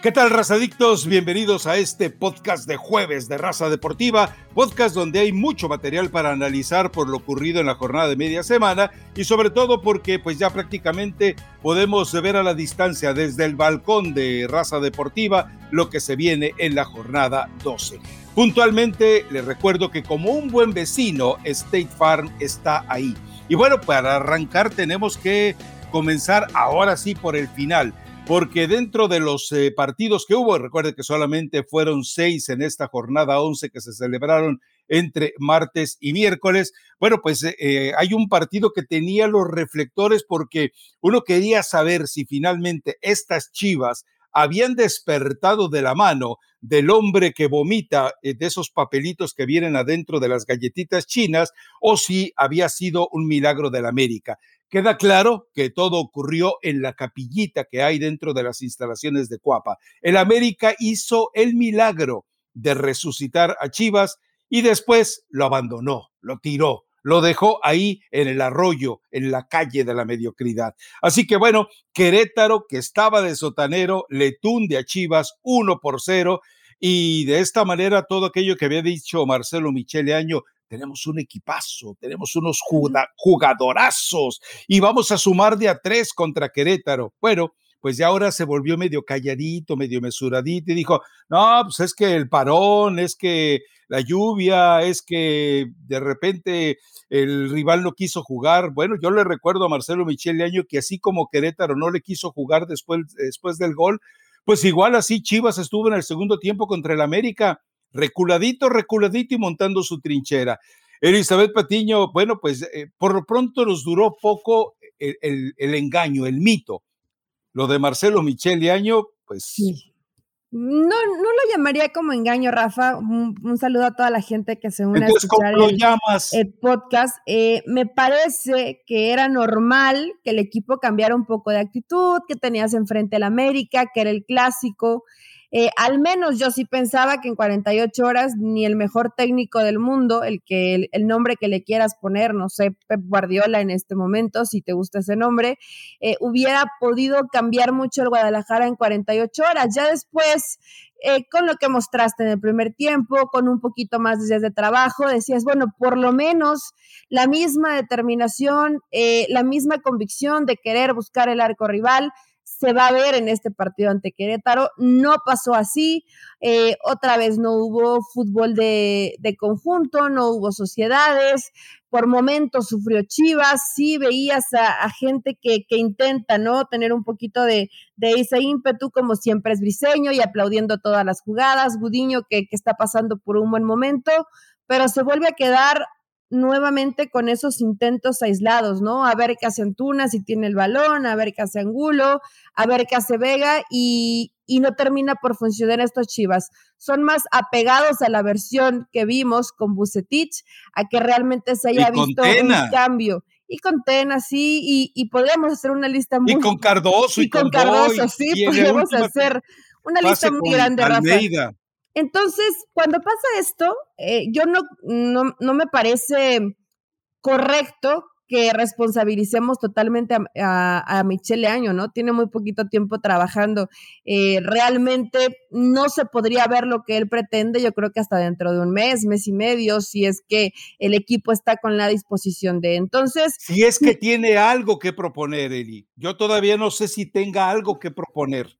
¿Qué tal, razadictos? Bienvenidos a este podcast de jueves de Raza Deportiva, podcast donde hay mucho material para analizar por lo ocurrido en la jornada de media semana y sobre todo porque pues ya prácticamente podemos ver a la distancia desde el balcón de Raza Deportiva lo que se viene en la jornada 12. Puntualmente les recuerdo que como un buen vecino, State Farm está ahí. Y bueno, para arrancar tenemos que comenzar ahora sí por el final porque dentro de los eh, partidos que hubo, recuerde que solamente fueron seis en esta jornada 11 que se celebraron entre martes y miércoles, bueno, pues eh, eh, hay un partido que tenía los reflectores porque uno quería saber si finalmente estas chivas habían despertado de la mano del hombre que vomita de esos papelitos que vienen adentro de las galletitas chinas o si había sido un milagro de la América. Queda claro que todo ocurrió en la capillita que hay dentro de las instalaciones de Cuapa. El América hizo el milagro de resucitar a Chivas y después lo abandonó, lo tiró, lo dejó ahí en el arroyo, en la calle de la mediocridad. Así que bueno, Querétaro, que estaba de sotanero, le tunde a Chivas uno por cero y de esta manera todo aquello que había dicho Marcelo Michele Año tenemos un equipazo, tenemos unos jugadorazos y vamos a sumar de a tres contra Querétaro. Bueno, pues ya ahora se volvió medio calladito, medio mesuradito y dijo, no, pues es que el parón, es que la lluvia, es que de repente el rival no quiso jugar. Bueno, yo le recuerdo a Marcelo Michele Año que así como Querétaro no le quiso jugar después, después del gol, pues igual así Chivas estuvo en el segundo tiempo contra el América reculadito, reculadito y montando su trinchera. Elizabeth Patiño, bueno, pues eh, por lo pronto nos duró poco el, engaño, el mito. Lo de Marcelo Michele Año, pues no, no lo llamaría como engaño, Rafa. Un, saludo a toda la gente que se une a escuchar el, podcast. Eh, me parece que era normal que el equipo cambiara un poco de actitud, que tenías enfrente al América, que era el clásico. Eh, al menos yo sí pensaba que en 48 horas ni el mejor técnico del mundo, el que el, nombre que le quieras poner, no sé, Pep Guardiola en este momento, si te gusta ese nombre, eh, hubiera podido cambiar mucho el Guadalajara en 48 horas. Ya después, eh, con lo que mostraste en el primer tiempo, con un poquito más de días de trabajo, decías, bueno, por lo menos la misma determinación, la misma convicción de querer buscar el arco rival se va a ver en este partido ante Querétaro. No pasó así. Eh, otra vez no hubo fútbol de, conjunto, no hubo sociedades. Por momentos sufrió Chivas. Sí veías a, gente que, intenta ¿no? tener un poquito de, ese ímpetu, como siempre es Briseño y aplaudiendo todas las jugadas. Gudiño que, que está pasando por un buen momento, pero se vuelve a quedar nuevamente con esos intentos aislados, ¿no? A ver qué hace Antuna si tiene el balón, a ver qué hace Angulo, a ver qué hace Vega y, no termina por funcionar estos Chivas. Son más apegados a la versión que vimos con Bucetich, a que realmente se haya visto un cambio. Y con Tena, sí, y, podríamos hacer una lista muy... Y con Cardoso. Y, con, Cardoso, sí, podríamos hacer una lista muy grande, Rafa. Entonces, cuando pasa esto, eh, yo no, no, me parece correcto que responsabilicemos totalmente a, Michelle Año, ¿no? Tiene muy poquito tiempo trabajando. Eh, realmente no se podría ver lo que él pretende, yo creo que hasta dentro de un mes, mes y medio, si es que el equipo está con la disposición de. Entonces. Si es que tiene algo que proponer, Eli. Yo todavía no sé si tenga algo que proponer.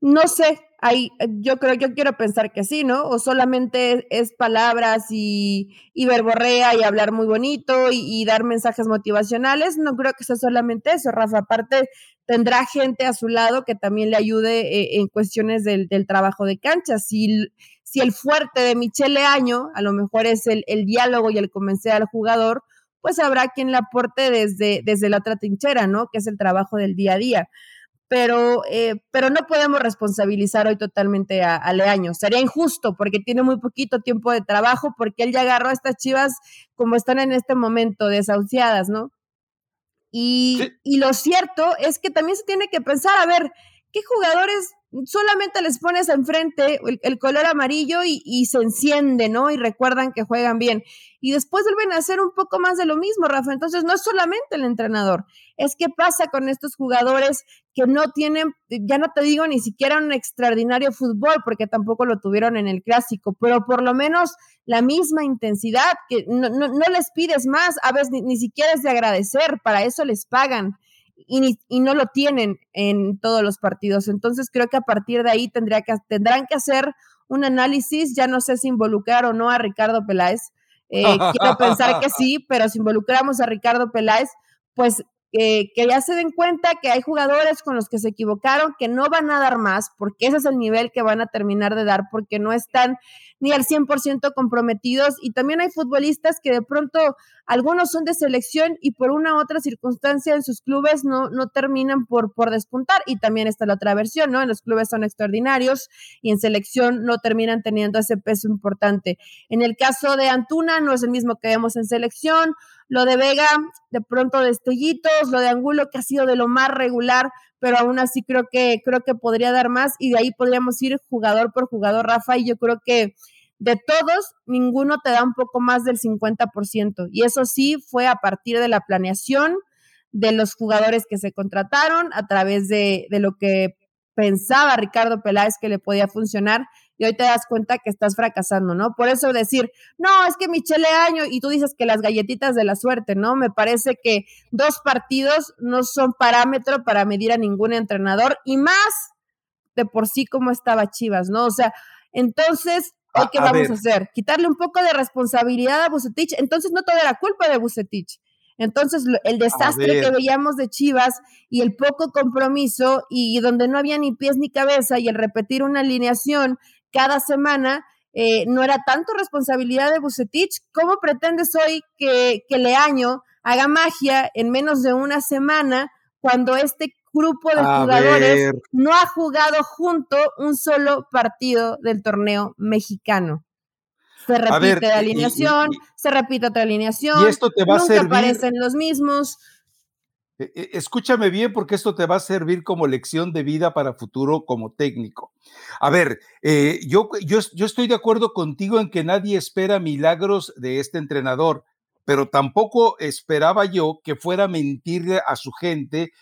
No sé, hay, yo creo, yo quiero pensar que sí, ¿no? O solamente es palabras y, verborrea y hablar muy bonito y, dar mensajes motivacionales. No creo que sea solamente eso, Rafa. Aparte, tendrá gente a su lado que también le ayude eh, en cuestiones del, trabajo de cancha. Si, si el fuerte de Michele Año a lo mejor es el, el diálogo y el convencer al jugador, pues habrá quien le aporte desde, desde la otra trinchera, ¿no? Que es el trabajo del día a día pero, eh, pero no podemos responsabilizar hoy totalmente a, Leaño. Sería injusto porque tiene muy poquito tiempo de trabajo, porque él ya agarró a estas chivas como están en este momento, desahuciadas, ¿no? Y, y lo cierto es que también se tiene que pensar, a ver, ¿qué qué jugadores solamente les pones enfrente el, color amarillo y, se enciende, ¿no? Y recuerdan que juegan bien. Y después vuelven a hacer un poco más de lo mismo, Rafa. Entonces, no es solamente el entrenador, es qué pasa con estos jugadores que no tienen, ya no te digo ni siquiera un extraordinario fútbol, porque tampoco lo tuvieron en el clásico, pero por lo menos la misma intensidad, que no, les pides más, a veces ni siquiera es de agradecer, para eso les pagan y, no lo tienen en todos los partidos. Entonces creo que a partir de ahí tendría que, tendrán que hacer un análisis, ya no sé si involucrar o no a Ricardo Peláez. Eh, quiero pensar que sí, pero si involucramos a Ricardo Peláez, pues que ya se den cuenta que hay jugadores con los que se equivocaron, que no van a dar más, porque ese es el nivel que van a terminar de dar, porque no están ni al 100% comprometidos. Y también hay futbolistas que de pronto algunos son de selección y por una u otra circunstancia en sus clubes no, no terminan por, por despuntar. Y también está la otra versión, ¿no? En los clubes son extraordinarios y en selección no terminan teniendo ese peso importante. En el caso de Antuna no es el mismo que vemos en selección. Lo de Vega, de pronto destellitos, lo de Angulo, que ha sido de lo más regular, pero aún así creo que, creo que podría dar más y de ahí podríamos ir jugador por jugador, Rafa, y yo creo que de todos, ninguno te da un poco más del 50%. Y eso sí fue a partir de la planeación de los jugadores que se contrataron, a través de, de lo que pensaba Ricardo Peláez que le podía funcionar y hoy te das cuenta que estás fracasando, ¿no? Por eso decir, no, es que Michele Año, y tú dices que las galletitas de la suerte, ¿no? Me parece que dos partidos no son parámetro para medir a ningún entrenador y más de por sí como estaba Chivas, ¿no? O sea, entonces, ¿qué vamos a hacer? Quitarle un poco de responsabilidad a Bucetich. Entonces, no toda la culpa de Bucetich. Entonces, el desastre que veíamos de Chivas y el poco compromiso y donde no había ni pies ni cabeza y el repetir una alineación cada semana, eh, no era tanto responsabilidad de Bucetich. ¿Cómo pretendes hoy que, que Leaño haga magia en menos de una semana cuando este grupo de jugadores no ha jugado junto un solo partido del torneo mexicano? Se repite la alineación, se repite otra alineación, y esto te va nunca a servir, aparecen los mismos. E, e, escúchame bien porque esto te va a servir como lección de vida para futuro como técnico. A ver, eh, yo, yo, estoy de acuerdo contigo en que nadie espera milagros de este entrenador, pero tampoco esperaba yo que fuera a mentirle a su gente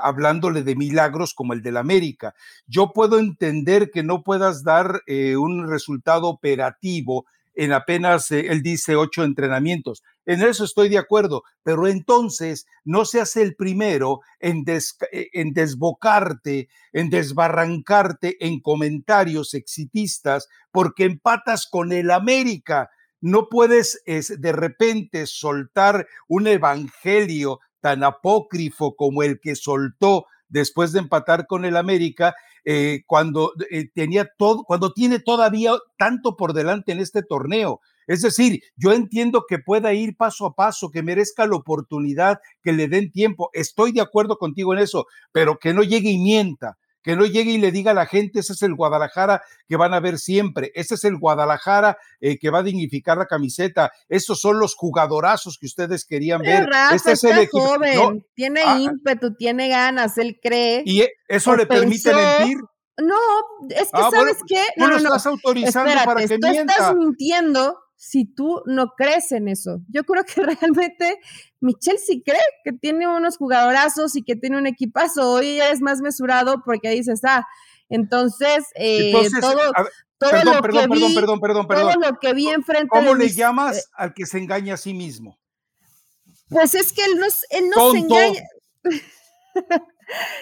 hablándole de milagros como el del América. Yo puedo entender que no puedas dar eh, un resultado operativo en apenas, eh, él dice, ocho entrenamientos. En eso estoy de acuerdo, pero entonces no seas el primero en, eh, en desbocarte, en desbarrancarte en comentarios exitistas porque empatas con el América. No puedes es, de repente soltar un evangelio tan apócrifo como el que soltó después de empatar con el América eh, cuando eh, tenía todo, cuando tiene todavía tanto por delante en este torneo. Es decir, yo entiendo que pueda ir paso a paso, que merezca la oportunidad, que le den tiempo. Estoy de acuerdo contigo en eso, pero que no llegue y mienta, que no llegue y le diga a la gente, ese es el Guadalajara que van a ver siempre, ese es el Guadalajara eh, que va a dignificar la camiseta, esos son los jugadorazos que ustedes querían ver. este es el joven, tiene ah, ímpetu, tiene ganas, él cree. ¿Y eso le permite mentir? No, es que ah, sabes qué, no, no, no, estás autorizando para que tú estás mintiendo si tú no crees en eso. Yo creo que realmente Michelle sí cree que tiene unos jugadorazos y que tiene un equipazo. Hoy ya es más mesurado porque ahí se está. Entonces, eh, todo, perdón, lo perdón, que vi, perdón, perdón, perdón, Todo lo que vi enfrente ¿Cómo le llamas eh al que se engaña a sí mismo? Pues es que él no, él no se engaña.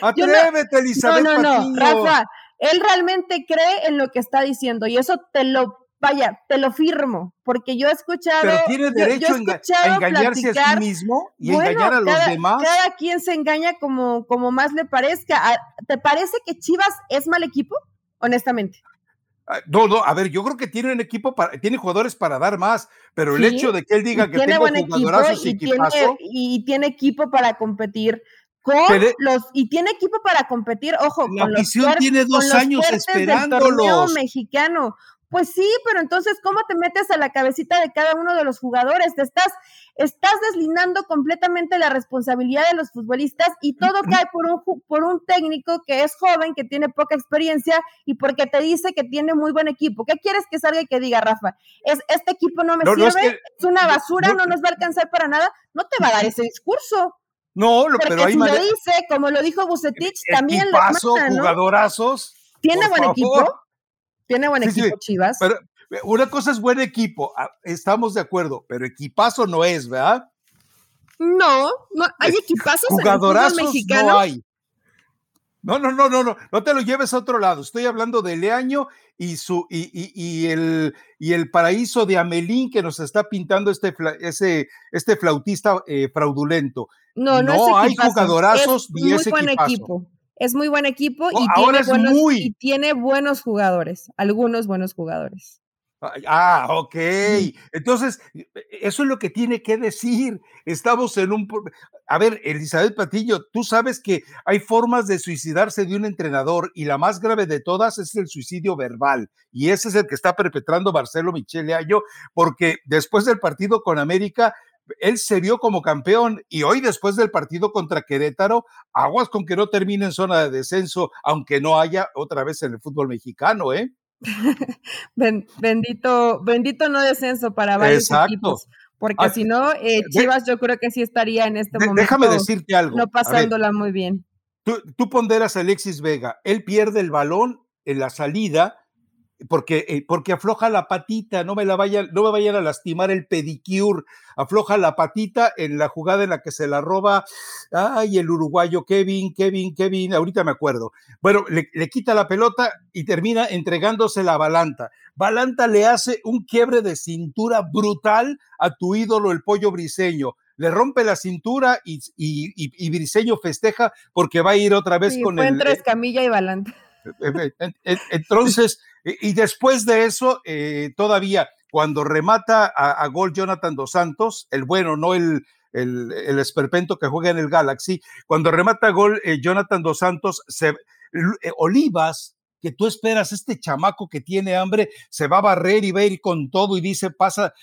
Atrévete, Elizabeth. No, no, no, Rafa, él realmente cree en lo que está diciendo y eso te lo vaya, te lo firmo, porque yo he escuchado. Pero tiene derecho a engañarse a sí mismo y engañar a los demás. Cada quien se engaña como, como más le parezca. Ah, ¿Te parece que Chivas es mal equipo? Honestamente. Ah, no, no, a ver, yo creo que tiene un equipo para, tiene jugadores para dar más, pero el hecho de que él diga que tiene tengo jugadorazos y, tiene, y tiene equipo para competir con los y tiene equipo para competir, ojo, la con tiene dos años esperándolo mexicano Pues sí, pero entonces, ¿cómo te metes a la cabecita de cada uno de los jugadores? Te estás, estás deslindando completamente la responsabilidad de los futbolistas y todo cae por un, por un técnico que es joven, que tiene poca experiencia y porque te dice que tiene muy buen equipo. ¿Qué quieres que salga y que diga, Rafa? Es, este equipo no me sirve, es, una basura, no, nos va a alcanzar para nada. No te va a dar ese discurso. No, lo, pero ahí si lo dice, como lo dijo Bucetich, también lo mata, ¿no? jugadorazos. ¿Tiene buen equipo? Tiene buen equipo Chivas. Pero una cosa es buen equipo, ah, estamos de acuerdo, pero equipazo no es, ¿verdad? No, no hay equipazos jugadorazos no hay. No, no, no, no, no, no te lo lleves a otro lado. Estoy hablando de Leaño y su y, y, el y el paraíso de Amelín que nos está pintando este ese este flautista eh, fraudulento. No, no, no hay jugadorazos es ni muy buen equipo. Es muy buen equipo y, tiene buenos, y tiene buenos jugadores, algunos buenos jugadores. Ah, ok. Entonces, eso es lo que tiene que decir. Estamos en un... A ver, Elizabeth Patillo, tú sabes que hay formas de suicidarse de un entrenador y la más grave de todas es el suicidio verbal. Y ese es el que está perpetrando Marcelo Michele Ayo, porque después del partido con América, él se vio como campeón y hoy después del partido contra Querétaro, aguas con que no termine en zona de descenso, aunque no haya otra vez en el fútbol mexicano, ¿eh? bendito, bendito no descenso para varios equipos. Porque ah, si no, eh, Chivas yo creo que sí estaría en este momento. Déjame decirte algo. No pasándola muy bien. Tú, tú ponderas a Alexis Vega. Él pierde el balón en la salida porque, eh, porque afloja la patita, no me la vayan, no me vayan a lastimar el pedicure, afloja la patita en la jugada en la que se la roba, ay, el uruguayo Kevin, Kevin, Kevin, ahorita me acuerdo. Bueno, le, quita la pelota y termina entregándose la Balanta. Balanta le hace un quiebre de cintura brutal a tu ídolo, el pollo briseño le rompe la cintura y, y, Briseño festeja porque va a ir otra vez con fue el. Entre Escamilla y Balanta. Eh, eh, entonces, y después de eso, eh, todavía cuando remata a, gol Jonathan Dos Santos, el bueno, no el, el, esperpento que juega en el Galaxy, cuando remata a gol Jonathan Dos Santos, se, Olivas, que tú esperas, este chamaco que tiene hambre, se va a barrer y va a ir con todo y dice, pasa,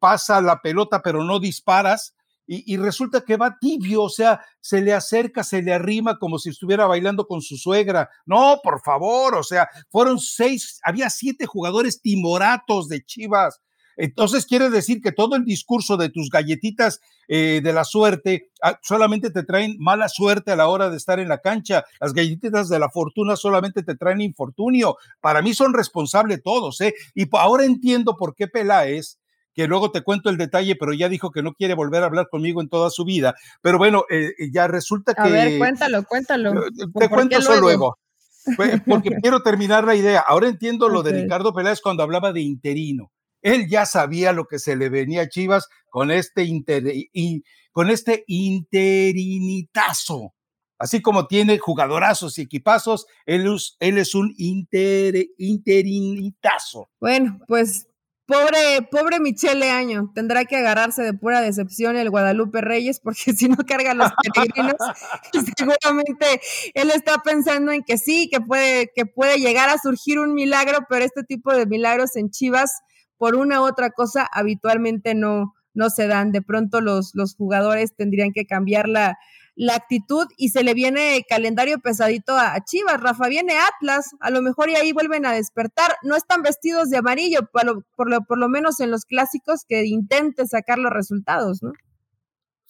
pasa la pelota, pero no disparas y, resulta que va tibio, o sea, se le acerca, se le arrima como si estuviera bailando con su suegra. No, por favor, o sea, fueron seis, había siete jugadores timoratos de Chivas. Entonces quiere decir que todo el discurso de tus galletitas eh, de la suerte ah, solamente te traen mala suerte a la hora de estar en la cancha. Las galletitas de la fortuna solamente te traen infortunio. Para mí son responsables todos, ¿eh? Y ahora entiendo por qué Peláez que luego te cuento el detalle, pero ya dijo que no quiere volver a hablar conmigo en toda su vida. Pero bueno, eh, eh, ya resulta que... A ver, cuéntalo, cuéntalo. Te cuento eso luego. Porque quiero terminar la idea. Ahora entiendo lo de Ricardo Peláez cuando hablaba de interino. Él ya sabía lo que se le venía a Chivas con este, con este interinitazo. Así como tiene jugadorazos y equipazos, él, él es un interinitazo. Bueno, pues Pobre, pobre Michele Año, tendrá que agarrarse de pura decepción el Guadalupe Reyes, porque si no carga los peregrinos, seguramente él está pensando en que sí, que puede, que puede llegar a surgir un milagro, pero este tipo de milagros en Chivas, por una u otra cosa, habitualmente no, no se dan. De pronto los, los jugadores tendrían que cambiar la, la actitud y se le viene calendario pesadito a, Chivas. Rafa, viene Atlas, a lo mejor y ahí vuelven a despertar. No están vestidos de amarillo, por lo, por lo, por lo menos en los clásicos, que intente sacar los resultados, ¿no?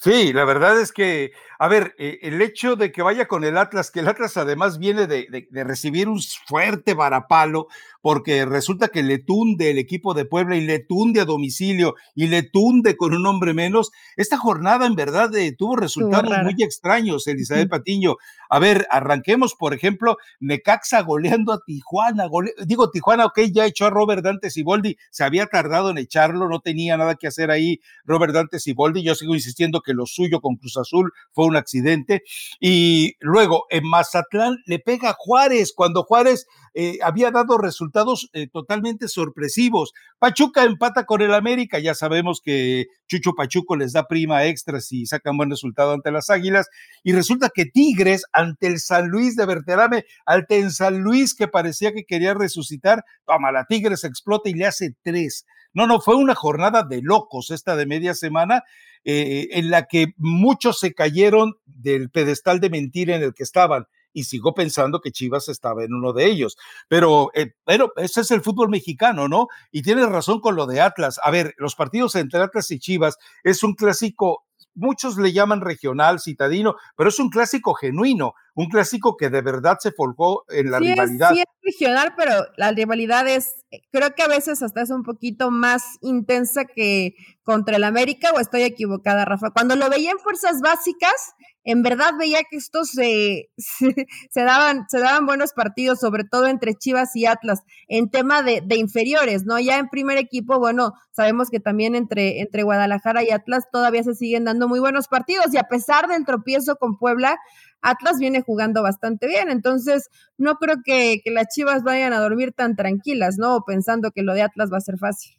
Sí, la verdad es que, a ver, eh, el hecho de que vaya con el Atlas, que el Atlas además viene de, de, recibir un fuerte varapalo, porque resulta que le tunde el equipo de Puebla y le tunde a domicilio y le tunde con un hombre menos. Esta jornada en verdad eh, tuvo resultados muy extraños, Elizabeth Patiño. A ver, arranquemos, por ejemplo, Necaxa goleando a Tijuana. digo, Tijuana, ok, ya echó a Robert Dante Siboldi, se había tardado en echarlo, no tenía nada que hacer ahí Robert Dante Siboldi. Yo sigo insistiendo que que lo suyo con Cruz Azul fue un accidente. Y luego en Mazatlán le pega Juárez, cuando Juárez eh, había dado resultados eh, totalmente sorpresivos. Pachuca empata con el América, ya sabemos que Chucho Pachuco les da prima extra si sacan buen resultado ante las Águilas. Y resulta que Tigres ante el San Luis de Berterame, ante el San Luis que parecía que quería resucitar, toma, la Tigres explota y le hace tres. No, no, fue una jornada de locos esta de media semana eh, en la que muchos se cayeron del pedestal de mentira en el que estaban y sigo pensando que Chivas estaba en uno de ellos. Pero, eh, pero ese es el fútbol mexicano, ¿no? Y tienes razón con lo de Atlas. A ver, los partidos entre Atlas y Chivas es un clásico muchos le llaman regional, citadino, pero es un clásico genuino, un clásico que de verdad se forjó en la rivalidad. sí, es regional, pero la rivalidad es, eh, creo que a veces hasta es un poquito más intensa que contra el América, o estoy equivocada, Rafa. Cuando lo veía en fuerzas básicas, en verdad veía que estos se, se, daban, se daban buenos partidos, sobre todo entre Chivas y Atlas, en tema de, de, inferiores, ¿no? Ya en primer equipo, bueno, sabemos que también entre, entre Guadalajara y Atlas todavía se siguen dando muy buenos partidos y a pesar del tropiezo con Puebla, Atlas viene jugando bastante bien, entonces no creo que, que las Chivas vayan a dormir tan tranquilas, ¿no? Pensando que lo de Atlas va a ser fácil.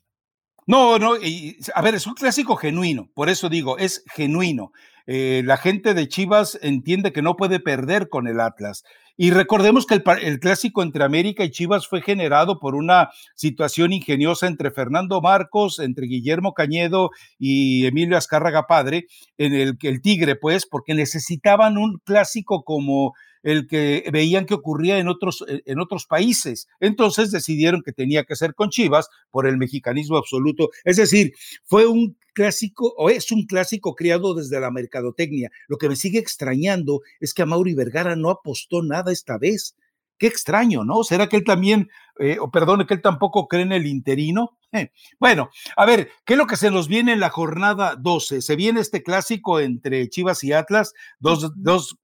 No, no, y, a ver, es un clásico genuino, por eso digo, es genuino. Eh, la gente de Chivas entiende que no puede perder con el Atlas. Y recordemos que el, clásico entre América y Chivas fue generado por una situación ingeniosa entre Fernando Marcos, entre Guillermo Cañedo y Emilio Azcárraga Padre, en el que el Tigre, pues, porque necesitaban un clásico como el que veían que ocurría en otros, eh, en otros países. Entonces decidieron que tenía que ser con Chivas por el mexicanismo absoluto. Es decir, fue un clásico o es un clásico criado desde la mercadotecnia. Lo que me sigue extrañando es que a Mauri Vergara no apostó nada esta vez. Qué extraño, ¿no? ¿Será que él también, eh, o perdone, que él tampoco cree en el interino? Eh, bueno, a ver, ¿qué es lo que se nos viene en la jornada 12? Se viene este clásico entre Chivas y Atlas, dos, dos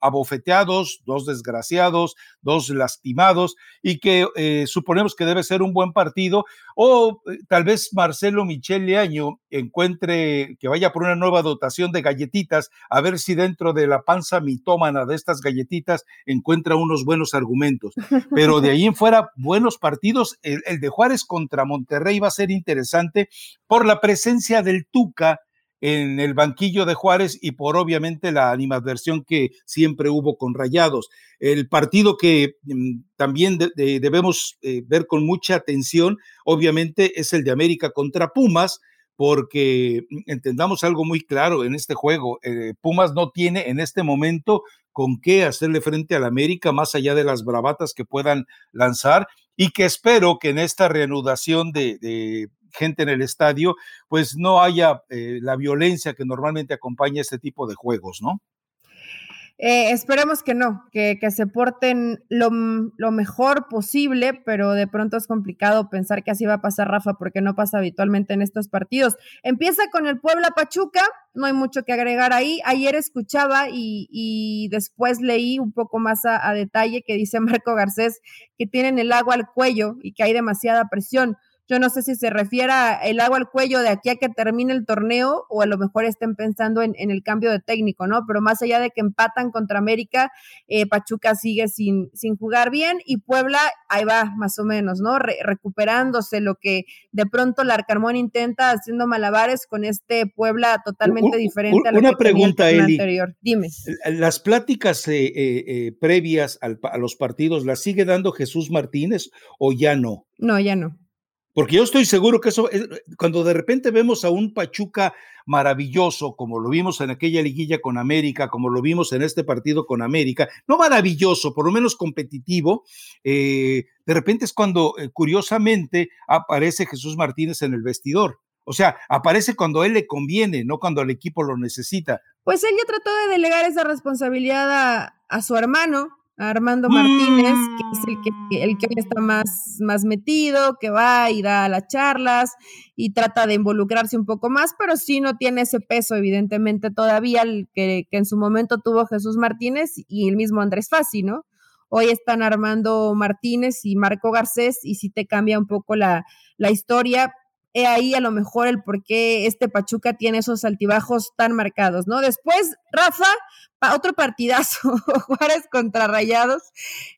abofeteados, dos desgraciados, dos lastimados, y que eh, suponemos que debe ser un buen partido, o eh, tal vez Marcelo Michel Leaño encuentre que vaya por una nueva dotación de galletitas, a ver si dentro de la panza mitómana de estas galletitas encuentra unos buenos argumentos. Pero de ahí en fuera, buenos partidos. El, el de Juárez contra Monterrey va a ser interesante por la presencia del Tuca en el banquillo de Juárez y por obviamente la animadversión que siempre hubo con Rayados. El partido que mm, también debemos eh, ver con mucha atención, obviamente, es el de América contra Pumas, porque mm, entendamos algo muy claro en este juego, eh, Pumas no tiene en este momento con qué hacerle frente al América más allá de las bravatas que puedan lanzar y que espero que en esta reanudación de, gente en el estadio, pues no haya eh, la violencia que normalmente acompaña este tipo de juegos, ¿no? Eh, esperemos que no, que, se porten lo, lo, mejor posible, pero de pronto es complicado pensar que así va a pasar Rafa, porque no pasa habitualmente en estos partidos. Empieza con el Puebla Pachuca, no hay mucho que agregar ahí. Ayer escuchaba y, después leí un poco más a detalle que dice Marco Garcés que tienen el agua al cuello y que hay demasiada presión. Yo no sé si se refiere el agua al cuello de aquí a que termine el torneo o a lo mejor estén pensando en, el cambio de técnico, ¿no? Pero más allá de que empatan contra América, eh, Pachuca sigue sin, sin jugar bien y Puebla ahí va más o menos, ¿no? recuperándose lo que de pronto el Arcarmón intenta haciendo malabares con este Puebla totalmente diferente a lo una que pregunta, tenía el anterior. Dime. Las pláticas eh, eh, previas a los partidos, ¿las sigue dando Jesús Martínez o ya no? No, ya no. Porque yo estoy seguro que eso, cuando de repente vemos a un Pachuca maravilloso, como lo vimos en aquella liguilla con América, como lo vimos en este partido con América, no maravilloso, por lo menos competitivo, eh, de repente es cuando eh, curiosamente aparece Jesús Martínez en el vestidor. O sea, aparece cuando a él le conviene, no cuando el equipo lo necesita. Pues él ya trató de delegar esa responsabilidad a su hermano, Armando Martínez, que es el que, el que está más, más metido, que va y da las charlas y trata de involucrarse un poco más, pero sí no tiene ese peso, evidentemente, todavía el que, en su momento tuvo Jesús Martínez y el mismo Andrés Fassi, ¿no? Hoy están Armando Martínez y Marco Garcés, y sí te cambia un poco la, la historia. He ahí a lo mejor el por qué este Pachuca tiene esos altibajos tan marcados, ¿no? Después, Rafa, otro partidazo, Juárez contra Rayados,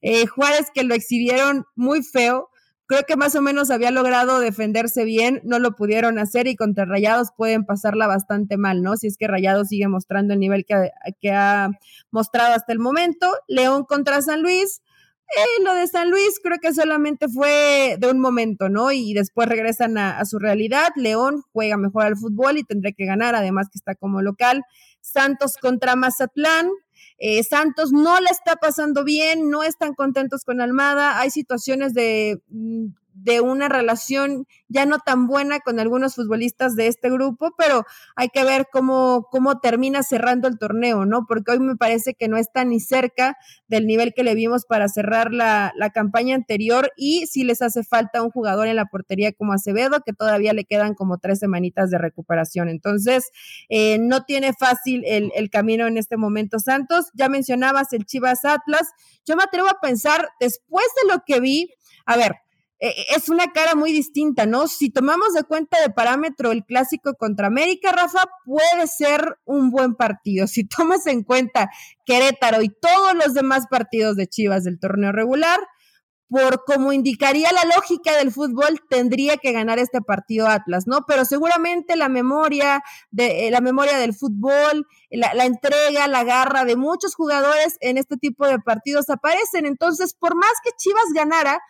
eh, Juárez que lo exhibieron muy feo, creo que más o menos había logrado defenderse bien, no lo pudieron hacer y contra Rayados pueden pasarla bastante mal, ¿no? Si es que Rayados sigue mostrando el nivel que, que ha mostrado hasta el momento. León contra San Luis. Eh, lo de San Luis creo que solamente fue de un momento, ¿no? Y después regresan a, su realidad. León juega mejor al fútbol y tendrá que ganar, además que está como local. Santos contra Mazatlán. Eh, Santos no la está pasando bien, no están contentos con Almada, hay situaciones de mm, de una relación ya no tan buena con algunos futbolistas de este grupo, pero hay que ver cómo, cómo termina cerrando el torneo, ¿no? Porque hoy me parece que no está ni cerca del nivel que le vimos para cerrar la, la campaña anterior y sí les hace falta un jugador en la portería como Acevedo, que todavía le quedan como tres semanitas de recuperación. Entonces, eh, no tiene fácil el, el camino en este momento Santos. Ya mencionabas el Chivas Atlas. Yo me atrevo a pensar, después de lo que vi, a ver, es una cara muy distinta, ¿no? Si tomamos de cuenta de parámetro el clásico contra América, Rafa, puede ser un buen partido. Si tomas en cuenta Querétaro y todos los demás partidos de Chivas del torneo regular, por como indicaría la lógica del fútbol, tendría que ganar este partido Atlas, ¿no? Pero seguramente la memoria de eh, la memoria del fútbol, la, entrega, la garra de muchos jugadores en este tipo de partidos aparecen. Entonces, por más que Chivas ganara,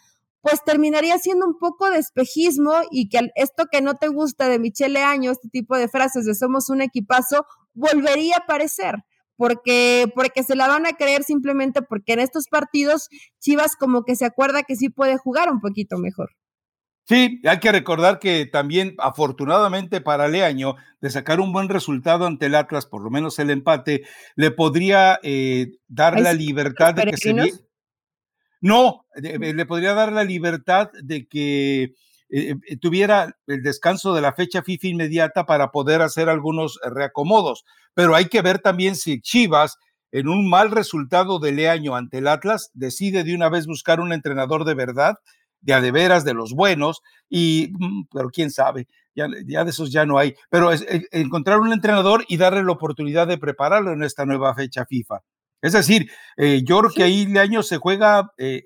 pues terminaría siendo un poco de espejismo y que esto que no te gusta de Michele Año, este tipo de frases de somos un equipazo, volvería a aparecer. Porque, porque se la van a creer simplemente porque en estos partidos Chivas como que se acuerda que sí puede jugar un poquito mejor. Sí, hay que recordar que también, afortunadamente para Leaño, de sacar un buen resultado ante el Atlas, por lo menos el empate, le podría eh, dar la libertad de que se no, le podría dar la libertad de que eh, eh, tuviera el descanso de la fecha FIFA inmediata para poder hacer algunos reacomodos. Pero hay que ver también si Chivas, en un mal resultado de año ante el Atlas, decide de una vez buscar un entrenador de verdad, de a de veras, de los buenos, y, mm, pero quién sabe, ya, ya de esos ya no hay. Pero es, eh, encontrar un entrenador y darle la oportunidad de prepararlo en esta nueva fecha FIFA. Es decir, eh, yo creo que ahí Leaño se juega eh,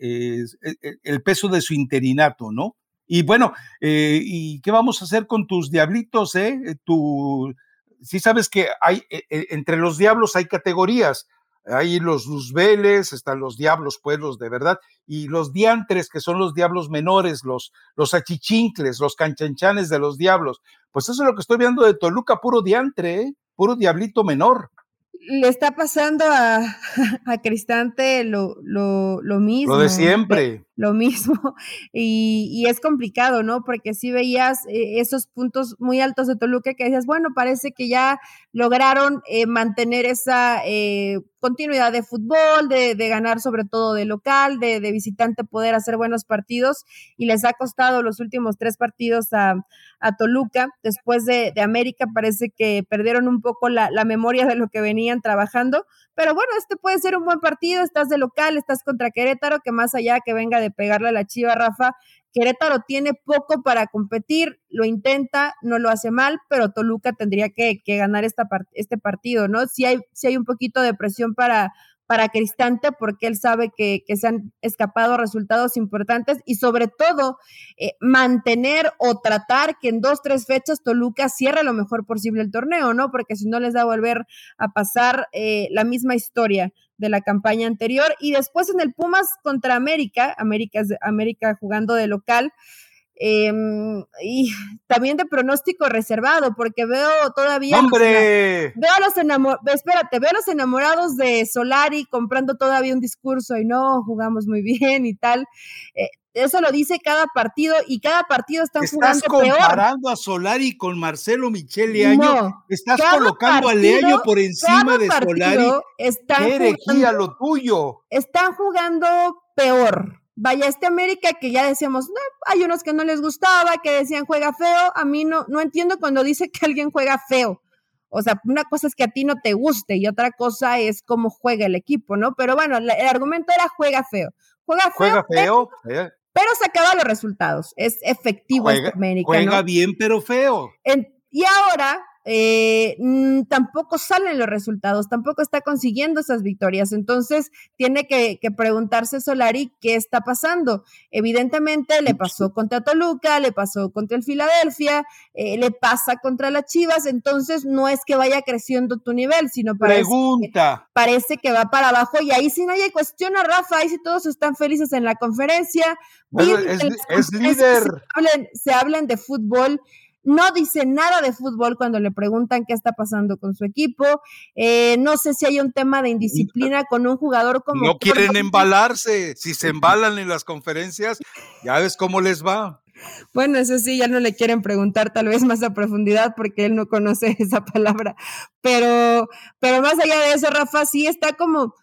eh, el peso de su interinato, ¿no? Y bueno, ¿y qué vamos a hacer con tus diablitos, eh? Tu, sí sabes que hay, entre los diablos hay categorías. Hay los luzbeles, están los diablos, pueblos de verdad, y los diantres, que son los diablos menores, los, los achichincles, los canchanchanes de los diablos. Pues eso es lo que estoy viendo de Toluca, puro diantre, puro diablito menor le está pasando a, a Cristante lo, lo, lo, mismo. Lo de siempre. Lo mismo. Y, y, es complicado, ¿no? Porque si veías eh, esos puntos muy altos de Toluca que decías, bueno, parece que ya lograron eh, mantener esa eh, continuidad de fútbol, de, de, ganar sobre todo de local, de, de, visitante poder hacer buenos partidos y les ha costado los últimos tres partidos a, a Toluca. Después de, América parece que perdieron un poco la, la memoria de lo que venían trabajando, pero bueno, este puede ser un buen partido, estás de local, estás contra Querétaro, que más allá que venga de pegarle a la Chiva Rafa, Querétaro tiene poco para competir, lo intenta, no lo hace mal, pero Toluca tendría que, ganar esta este partido, ¿no? Si hay, si hay un poquito de presión para, para Cristante porque él sabe que, se han escapado resultados importantes y sobre todo eh, mantener o tratar que en dos, tres fechas Toluca cierre lo mejor posible el torneo, ¿no? Porque si no les da a volver a pasar eh, la misma historia de la campaña anterior. Y después en el Pumas contra América, América, América jugando de local. Eh, y también de pronóstico reservado, porque veo todavía. ¡Hombre! veo a los enamorados, espérate, veo a los enamorados de Solari comprando todavía un discurso y no, jugamos muy bien y tal. Eh, eso lo dice cada partido y cada partido están Estás jugando comparando a Solari con Marcelo Michele Año. Estás colocando a Leaño por encima de Solari. Están ¿Qué herejía lo tuyo? Están jugando peor. Vaya, este América que ya decíamos, no, hay unos que no les gustaba, que decían juega feo. A mí no, no entiendo cuando dice que alguien juega feo. O sea, una cosa es que a ti no te guste y otra cosa es cómo juega el equipo, ¿no? Pero bueno, el argumento era juega feo. Juega feo. Juega feo. Eh, pero sacaba los resultados. Es efectivo juega, este América. Juega bien, pero feo. y ahora eh, mm, tampoco salen los resultados, tampoco está consiguiendo esas victorias. Entonces, tiene que, preguntarse Solari qué está pasando. Evidentemente, le pasó contra Toluca, le pasó contra el Filadelfia, eh, le pasa contra las Chivas. Entonces, no es que vaya creciendo tu nivel, sino parece, Pregunta. Que, parece que va para abajo. Y ahí sí nadie cuestiona, Rafa, ahí sí todos están felices en la conferencia. es, líder. se hablan de fútbol no dice nada de fútbol cuando le preguntan qué está pasando con su equipo. Eh, no sé si hay un tema de indisciplina con un jugador como. No quieren embalarse. Si se embalan en las conferencias, ya ves cómo les va. Bueno, eso sí, ya no le quieren preguntar tal vez más a profundidad porque él no conoce esa palabra. Pero, pero más allá de eso, Rafa, sí está como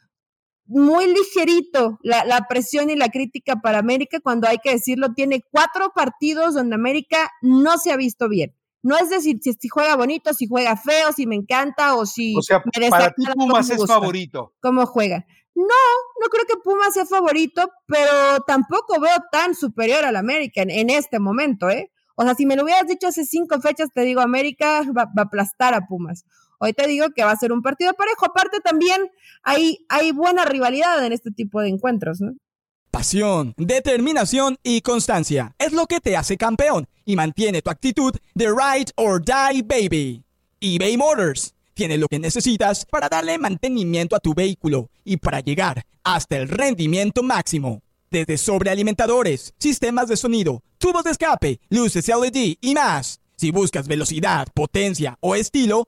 muy ligerito la, la, presión y la crítica para América cuando hay que decirlo. Tiene cuatro partidos donde América no se ha visto bien. No es decir si, juega bonito, si juega feo, si me encanta o si... O sea, para ti Pumas es favorito. ¿Cómo juega? No, no creo que Pumas sea favorito, pero tampoco veo tan superior al América en, este momento, ¿eh? O sea, si me lo hubieras dicho hace cinco fechas, te digo, América va, va a aplastar a Pumas. Hoy te digo que va a ser un partido parejo. Aparte también hay, buena rivalidad en este tipo de encuentros. Pasión, determinación y constancia es lo que te hace campeón y mantiene tu actitud de ride or die baby. eBay Motors tiene lo que necesitas para darle mantenimiento a tu vehículo y para llegar hasta el rendimiento máximo. Desde sobrealimentadores, sistemas de sonido, tubos de escape, luces LED y más. Si buscas velocidad, potencia o estilo,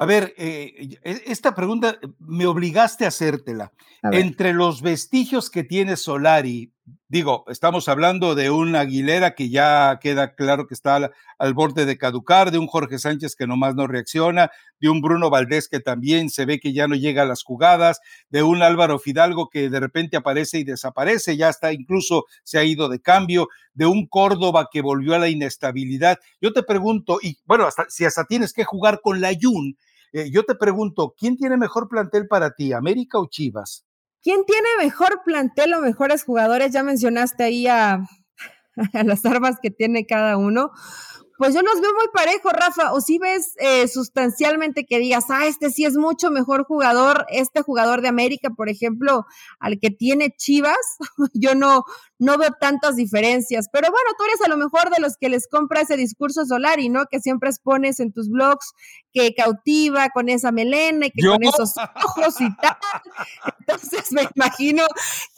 A ver, eh, e, esta pregunta me obligaste a hacértela. Entre los vestigios que tiene Solari, digo, estamos hablando de un Aguilera que ya queda claro que está al, borde de caducar, de un Jorge Sánchez que nomás no reacciona, de un Bruno Valdés que también se ve que ya no llega a las jugadas, de un Álvaro Fidalgo que de repente aparece y desaparece, ya está incluso se ha ido de cambio, de un Córdoba que volvió a la inestabilidad. Yo te pregunto, y bueno, hasta, si hasta tienes que jugar con la Jun, eh, yo te pregunto, ¿quién tiene mejor plantel para ti, América o Chivas? ¿Quién tiene mejor plantel o mejores jugadores? Ya mencionaste ahí a, a las armas que tiene cada uno. Pues yo los veo muy parejos, Rafa. O si ves eh, sustancialmente que digas, ah, este sí es mucho mejor jugador, este jugador de América, por ejemplo, al que tiene Chivas, yo no, no veo tantas diferencias. Pero bueno, tú eres a lo mejor de los que les compra ese discurso Solari, ¿no? Que siempre expones en tus blogs, que cautiva con esa melena y que con esos ojos y tal. Entonces me imagino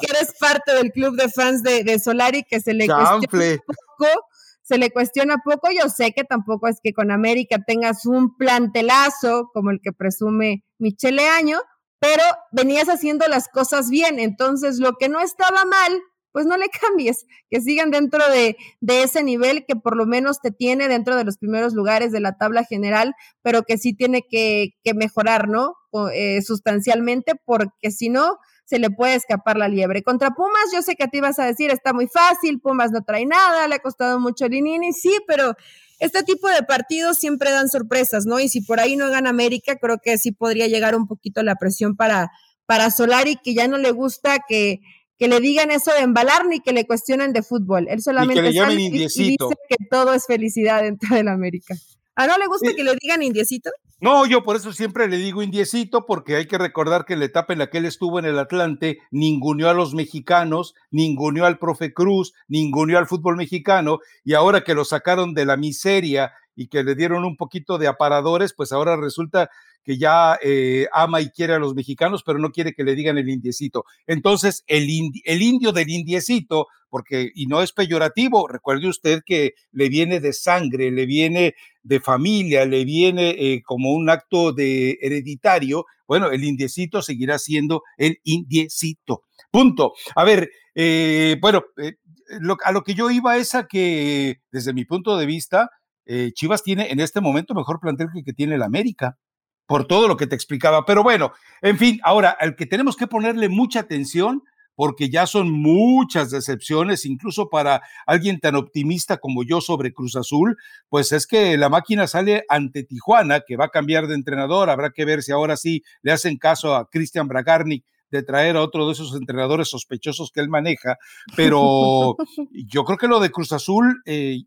que eres parte del club de fans de, de Solari que se le cuestiona un poco se le cuestiona poco. Yo sé que tampoco es que con América tengas un plantelazo como el que presume Michele Año, pero venías haciendo las cosas bien. Entonces, lo que no estaba mal, pues no le cambies, que sigan dentro de, de, ese nivel que por lo menos te tiene dentro de los primeros lugares de la tabla general, pero que sí tiene que, que mejorar, ¿no? Eh, sustancialmente, porque si no, se le puede escapar la liebre. Contra Pumas, yo sé que a ti vas a decir, está muy fácil, Pumas no trae nada, le ha costado mucho el Inini, sí, pero este tipo de partidos siempre dan sorpresas, ¿no? Y si por ahí no gana América, creo que sí podría llegar un poquito la presión para, para Solari, que ya no le gusta que, que le digan eso de embalar ni que le cuestionen de fútbol. Él solamente y dice que todo es felicidad dentro del América. ¿A no le gusta que le digan indiecito? No, yo por eso siempre le digo indiecito, porque hay que recordar que en la etapa en la que él estuvo en el Atlante, ninguneó a los mexicanos, ninguneó al profe Cruz, ninguneó al fútbol mexicano, y ahora que lo sacaron de la miseria y que le dieron un poquito de aparadores, pues ahora resulta que ya eh, ama y quiere a los mexicanos, pero no quiere que le digan el indiecito. Entonces, el, el indio del indiecito, porque, y no es peyorativo, recuerde usted que le viene de sangre, le viene de familia, le viene eh, como un acto de hereditario, bueno, el indiecito seguirá siendo el indiecito. Punto. A ver, eh, bueno, a lo que yo iba es a que, desde mi punto de vista, Chivas tiene en este momento mejor plantel que, que tiene el América por todo lo que te explicaba. Pero bueno, en fin, ahora, al que tenemos que ponerle mucha atención, porque ya son muchas decepciones, incluso para alguien tan optimista como yo sobre Cruz Azul, pues es que la máquina sale ante Tijuana, que va a cambiar de entrenador, habrá que ver si ahora sí le hacen caso a Cristian Bragarnik de traer a otro de esos entrenadores sospechosos que él maneja, pero yo creo que lo de Cruz Azul, eh,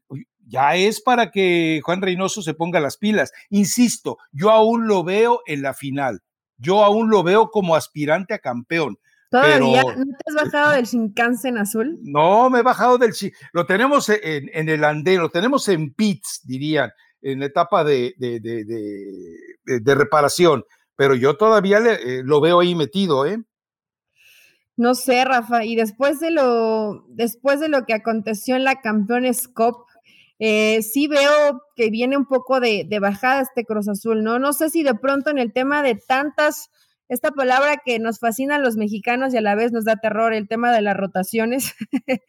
ya es para que Juan Reynoso se ponga las pilas. Insisto, yo aún lo veo en la final. Yo aún lo veo como aspirante a campeón. ¿Todavía no te has bajado del Shinkansen azul? No, me he bajado del Lo tenemos en, el andén, lo tenemos en pits, dirían, en etapa de, de, reparación. Pero yo todavía eh, lo veo ahí metido, ¿eh? No sé, Rafa, y después de lo, después de lo que aconteció en la Campeones Cup, eh, sí veo que viene un poco de, bajada este Cruz Azul, ¿no? No sé si de pronto en el tema de tantas, esta palabra que nos fascina a los mexicanos y a la vez nos da terror, el tema de las rotaciones,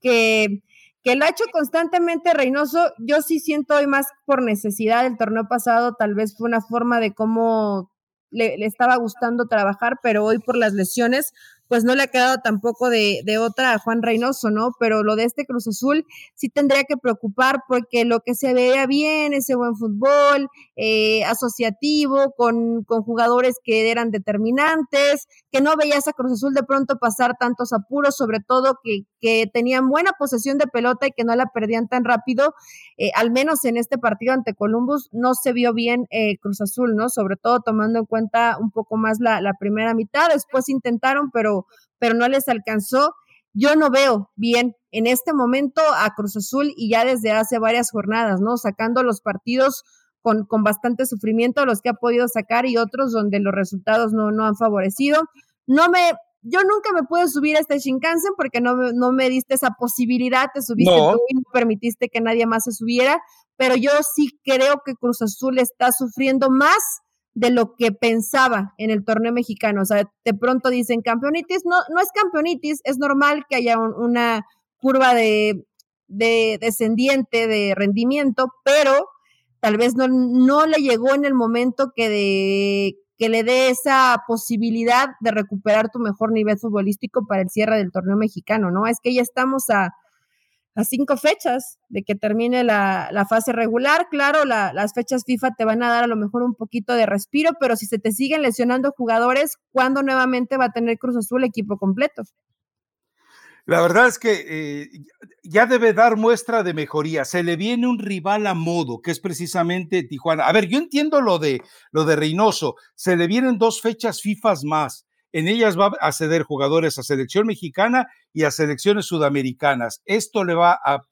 que, que ha hecho constantemente Reynoso, yo sí siento hoy más por necesidad del torneo pasado, tal vez fue una forma de cómo le, le, estaba gustando trabajar, pero hoy por las lesiones, pues no le ha quedado tampoco de, de, otra a Juan Reynoso, ¿no? Pero lo de este Cruz Azul sí tendría que preocupar porque lo que se veía bien, ese buen fútbol eh, asociativo, con, con, jugadores que eran determinantes, que no veías a Cruz Azul de pronto pasar tantos apuros, sobre todo que, que tenían buena posesión de pelota y que no la perdían tan rápido, eh, al menos en este partido ante Columbus no se vio bien eh, Cruz Azul, ¿no? Sobre todo tomando en cuenta un poco más la, la primera mitad, después intentaron, pero pero, no les alcanzó. Yo no veo bien en este momento a Cruz Azul y ya desde hace varias jornadas, ¿no? Sacando los partidos con, con bastante sufrimiento, los que ha podido sacar y otros donde los resultados no, no han favorecido. No me, yo nunca me pude subir a este Shinkansen porque no, no me diste esa posibilidad, te subiste tú y no permitiste que nadie más se subiera, pero yo sí creo que Cruz Azul está sufriendo más de lo que pensaba en el torneo mexicano. O sea, de pronto dicen campeonitis, no, no es campeonitis, es normal que haya una curva de, de, descendiente de rendimiento, pero tal vez no, no le llegó en el momento que, de, que le dé esa posibilidad de recuperar tu mejor nivel futbolístico para el cierre del torneo mexicano, ¿no? Es que ya estamos a a cinco fechas de que termine la, fase regular. Claro, las fechas FIFA te van a dar a lo mejor un poquito de respiro, pero si se te siguen lesionando jugadores, ¿cuándo nuevamente va a tener Cruz Azul equipo completo? La verdad es que eh, ya debe dar muestra de mejoría. Se le viene un rival a modo, que es precisamente Tijuana. A ver, yo entiendo lo de lo de Reynoso. Se le vienen dos fechas FIFA más. En ellas va a ceder jugadores a selección mexicana y a selecciones sudamericanas. Esto le va a,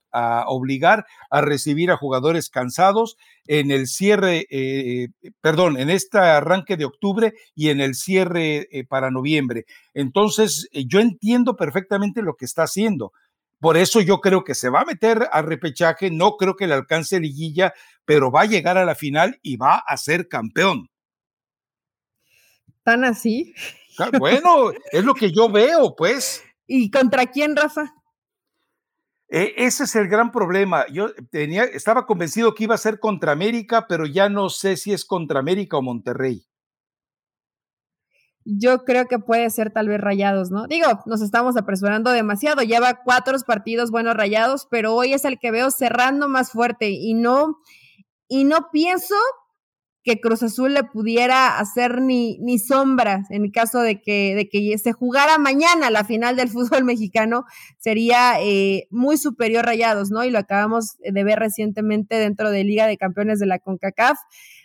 obligar a recibir a jugadores cansados en el cierre, eh, perdón, en este arranque de octubre y en el cierre eh, para noviembre. Entonces, eh, yo entiendo perfectamente lo que está haciendo. Por eso yo creo que se va a meter a repechaje, no creo que le alcance liguilla, pero va a llegar a la final y va a ser campeón. ¿Tan así? Bueno, es lo que yo veo, pues. ¿Y contra quién, Rafa? E, ese es el gran problema. Yo tenía, estaba convencido que iba a ser contra América, pero ya no sé si es contra América o Monterrey. Yo creo que puede ser tal vez rayados, ¿no? Digo, nos estamos apresurando demasiado. Lleva cuatro partidos buenos rayados, pero hoy es el que veo cerrando más fuerte y no, y no pienso que Cruz Azul le pudiera hacer ni, ni sombra en caso de que, de que se jugara mañana la final del fútbol mexicano, sería eh, muy superior Rayados, ¿no? Y lo acabamos de ver recientemente dentro de Liga de Campeones de la CONCACAF.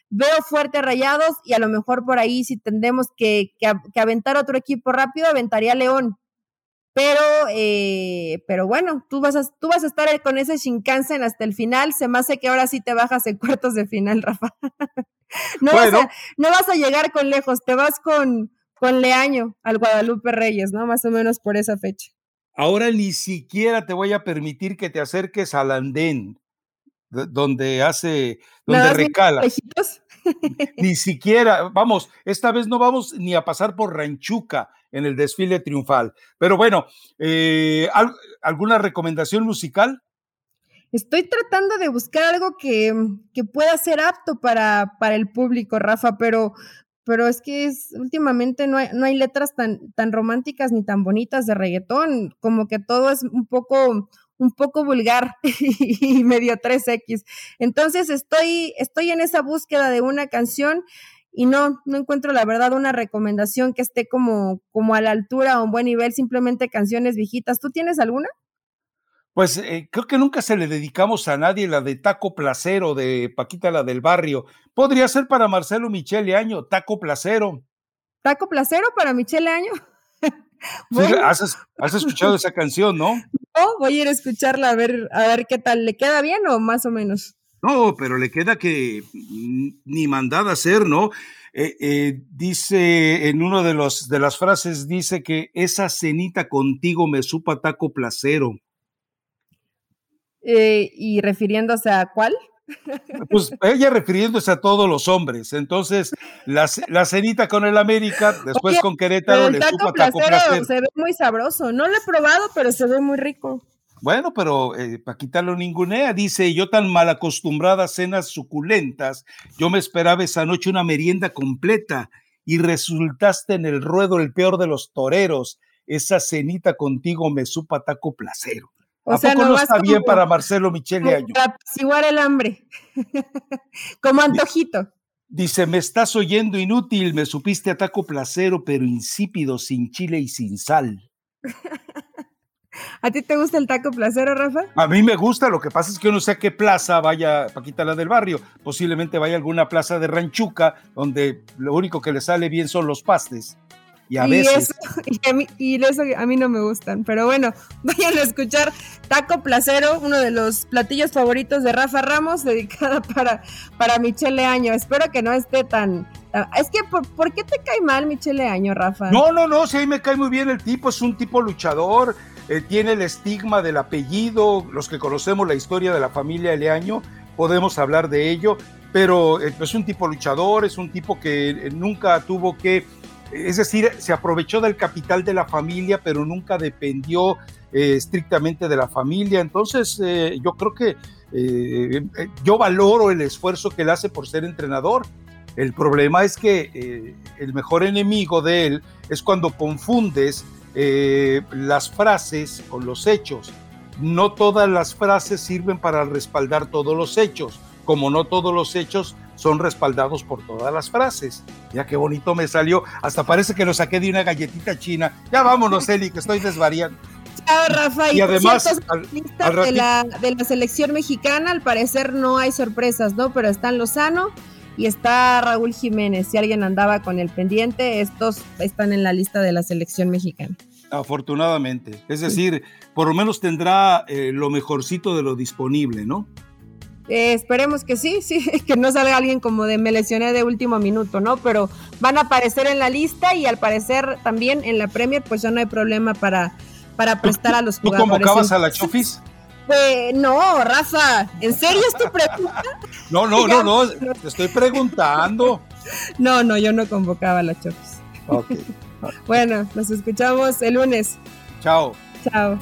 Veo fuerte Rayados y a lo mejor por ahí si tendemos que, que, que aventar otro equipo rápido, aventaría León, Pero, eh, pero bueno, tú vas, a, tú vas a estar con ese Shinkansen hasta el final. Se me hace que ahora sí te bajas en cuartos de final, Rafa. no, vas a, no vas a llegar con lejos, te vas con, con Leaño al Guadalupe Reyes, ¿no? Más o menos por esa fecha. Ahora ni siquiera te voy a permitir que te acerques al andén donde hace, donde recala. Ni siquiera, vamos, esta vez no vamos ni a pasar por Ranchuca en el desfile triunfal. Pero bueno, eh, ¿alguna recomendación musical? Estoy tratando de buscar algo que, que pueda ser apto para, para, el público, Rafa, pero, pero es que últimamente no hay, no hay letras tan, tan románticas ni tan bonitas de reggaetón, como que todo es un poco un poco vulgar y medio 3X. Entonces estoy, estoy en esa búsqueda de una canción y no, no encuentro la verdad una recomendación que esté como, como a la altura o un buen nivel, simplemente canciones viejitas. ¿Tú tienes alguna? Pues eh, creo que nunca se le dedicamos a nadie la de Taco Placero de Paquita la del Barrio. Podría ser para Marcelo Michele Año, Taco Placero. ¿Taco Placero para Michele Año? has, escuchado esa canción, ¿no? No, voy a ir a escucharla a ver, a ver qué tal. ¿Le queda bien o más o menos? No, pero le queda que ni mandada hacer, ¿no? Eh, eh, dice en uno de los de las frases dice que esa cenita contigo me supa taco placero. Eh, y refiriéndose a cuál? Pues ella refiriéndose a todos los hombres. Entonces, la, la cenita con el América, después con Querétaro, le supa taco placero. Se ve muy sabroso. No lo he probado, pero se ve muy rico. Bueno, pero eh, Paquita lo ningunea, dice, yo tan mal acostumbrada a cenas suculentas, yo me esperaba esa noche una merienda completa y resultaste en el ruedo el peor de los toreros. Esa cenita contigo me supa taco placero. O sea, poco no está bien para Marcelo Michele Año? Para apaciguar el hambre, como antojito. Dice, me estás oyendo inútil, me supiste a taco placero, pero insípido, sin chile y sin sal. ¿A ti te gusta el taco placero, Rafa? A mí me gusta, lo que pasa es que yo no sé a qué plaza vaya Paquita la del barrio. Posiblemente vaya a alguna plaza de ranchuca donde lo único que le sale bien son los pastes. Y a veces. Eso, y, a mí, y eso a mí no me gustan. Pero bueno, vayan a escuchar Taco Placero, uno de los platillos favoritos de Rafa Ramos, dedicada para, para Michelle Año. Espero que no esté tan. Es que, ¿por, qué te cae mal Michelle Año, Rafa? No, no, no, sí, ahí me cae muy bien el tipo, es un tipo luchador eh, tiene el estigma del apellido, los que conocemos la historia de la familia Leaño, podemos hablar de ello, pero eh, es un tipo luchador, es un tipo que eh, nunca tuvo que, es decir, se aprovechó del capital de la familia, pero nunca dependió estrictamente de la familia. Entonces, yo creo que yo valoro el esfuerzo que él hace por ser entrenador. El problema es que el mejor enemigo de él es cuando confundes eh, las frases con los hechos. No todas las frases sirven para respaldar todos los hechos, como no todos los hechos son respaldados por todas las frases. Ya qué bonito me salió, hasta parece que lo saqué de una galletita china. Ya vámonos, Eli, que estoy desvariando. Chao, Rafa. Y, además, de, la, de la selección mexicana, al parecer no hay sorpresas, ¿no? Pero están Lozano, y está Raúl Jiménez. Si alguien andaba con el pendiente, estos están en la lista de la selección mexicana. Afortunadamente. Es decir, por lo menos tendrá eh, lo mejorcito de lo disponible, ¿no? Eh, esperemos que sí, sí, que no salga alguien como de me lesioné de último minuto, ¿no? Pero van a aparecer en la lista y al parecer también en la Premier, pues ya no hay problema para, para prestar a los jugadores. ¿Tú convocabas a la Chofis? Pues no, Rafa, ¿en serio es tu pregunta? No, no, no, no, te estoy preguntando. No, no, yo no convocaba a la Chofis. Ok. Bueno, nos escuchamos el lunes. Chao. Chao.